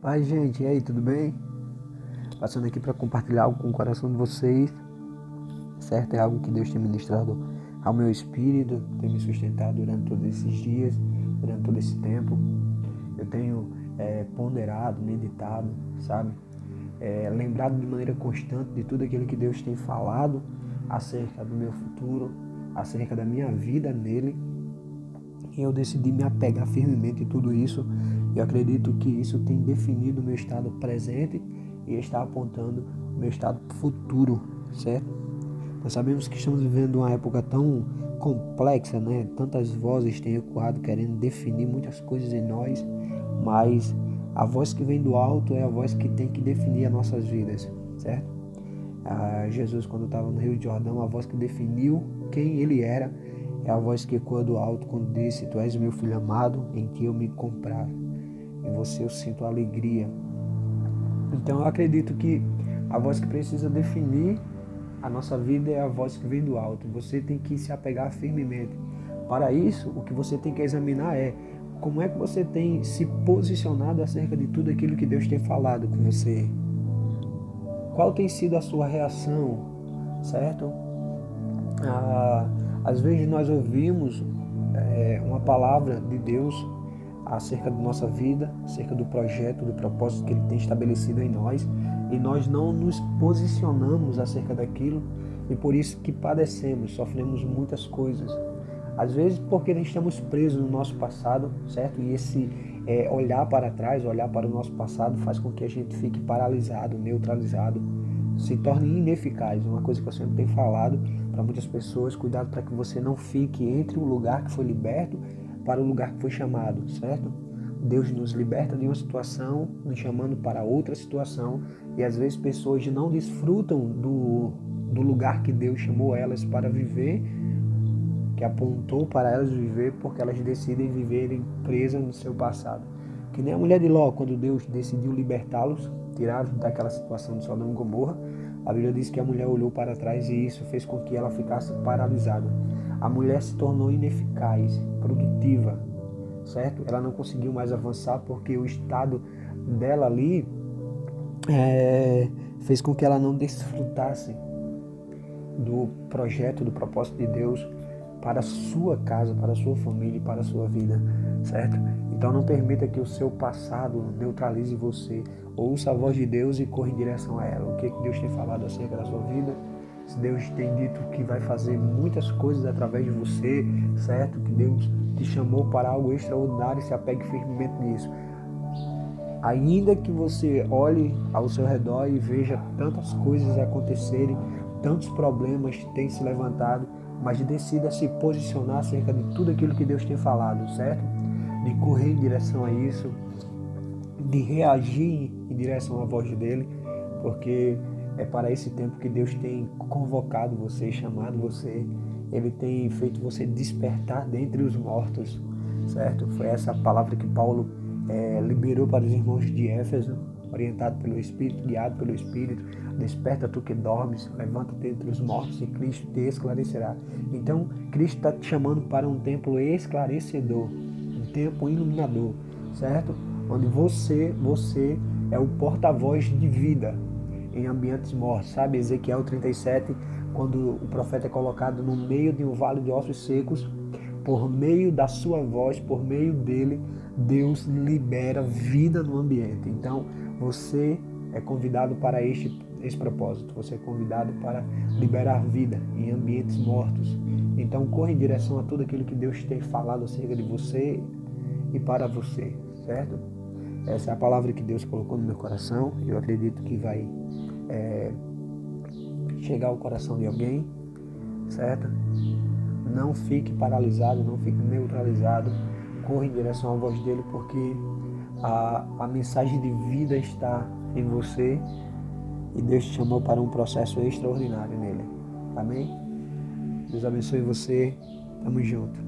Pai, gente, e aí, tudo bem? Passando aqui para compartilhar algo com o coração de vocês, certo? É algo que Deus tem ministrado ao meu espírito, tem me sustentado durante todos esses dias, durante todo esse tempo. Eu tenho é, ponderado, meditado, sabe? É, lembrado de maneira constante de tudo aquilo que Deus tem falado acerca do meu futuro, acerca da minha vida nele. E eu decidi me apegar firmemente em tudo isso eu acredito que isso tem definido o meu estado presente e está apontando o meu estado futuro, certo? Nós sabemos que estamos vivendo uma época tão complexa, né? Tantas vozes têm ecoado querendo definir muitas coisas em nós, mas a voz que vem do alto é a voz que tem que definir as nossas vidas, certo? Ah, Jesus, quando estava no Rio de Jordão, a voz que definiu quem ele era é a voz que ecoa do alto quando disse: Tu és meu filho amado, em que eu me comprar. Em você eu sinto alegria. Então eu acredito que a voz que precisa definir a nossa vida é a voz que vem do alto. Você tem que se apegar firmemente. Para isso, o que você tem que examinar é como é que você tem se posicionado acerca de tudo aquilo que Deus tem falado com você. Qual tem sido a sua reação, certo? Ah, às vezes nós ouvimos é, uma palavra de Deus acerca da nossa vida, acerca do projeto, do propósito que Ele tem estabelecido em nós, e nós não nos posicionamos acerca daquilo, e por isso que padecemos, sofremos muitas coisas. Às vezes porque estamos presos no nosso passado, certo? E esse é, olhar para trás, olhar para o nosso passado, faz com que a gente fique paralisado, neutralizado, se torne ineficaz. Uma coisa que eu sempre tenho falado para muitas pessoas, cuidado para que você não fique entre o lugar que foi liberto para o lugar que foi chamado, certo? Deus nos liberta de uma situação, nos chamando para outra situação, e às vezes pessoas não desfrutam do, do lugar que Deus chamou elas para viver, que apontou para elas viver, porque elas decidem viverem presas no seu passado. Que nem a mulher de Ló, quando Deus decidiu libertá-los, tirá-los daquela situação de Sodoma e Gomorra, a Bíblia diz que a mulher olhou para trás e isso fez com que ela ficasse paralisada a mulher se tornou ineficaz, produtiva, certo? Ela não conseguiu mais avançar porque o estado dela ali é, fez com que ela não desfrutasse do projeto, do propósito de Deus para a sua casa, para a sua família e para a sua vida, certo? Então não permita que o seu passado neutralize você. Ouça a voz de Deus e corra em direção a ela. O que Deus tem falado acerca da sua vida? se Deus tem dito que vai fazer muitas coisas através de você, certo? Que Deus te chamou para algo extraordinário, se apegue firmemente nisso. Ainda que você olhe ao seu redor e veja tantas coisas acontecerem, tantos problemas têm se levantado, mas decida se posicionar acerca de tudo aquilo que Deus tem falado, certo? De correr em direção a isso, de reagir em direção à voz dele, porque é para esse tempo que Deus tem convocado você, chamado você. Ele tem feito você despertar dentre os mortos, certo? Foi essa palavra que Paulo é, liberou para os irmãos de Éfeso, orientado pelo Espírito, guiado pelo Espírito. Desperta tu que dormes, levanta-te entre os mortos e Cristo te esclarecerá. Então, Cristo está te chamando para um tempo esclarecedor, um tempo iluminador, certo? Onde você, você é o porta-voz de vida, em ambientes mortos, sabe? Ezequiel 37, quando o profeta é colocado no meio de um vale de ossos secos, por meio da sua voz, por meio dele, Deus libera vida no ambiente. Então, você é convidado para este esse propósito. Você é convidado para liberar vida em ambientes mortos. Então, corra em direção a tudo aquilo que Deus tem falado acerca de você e para você, certo? Essa é a palavra que Deus colocou no meu coração. Eu acredito que vai é, chegar ao coração de alguém, certo? Não fique paralisado, não fique neutralizado. Corra em direção à voz dele, porque a, a mensagem de vida está em você e Deus te chamou para um processo extraordinário nele. Amém? Deus abençoe você. Tamo junto.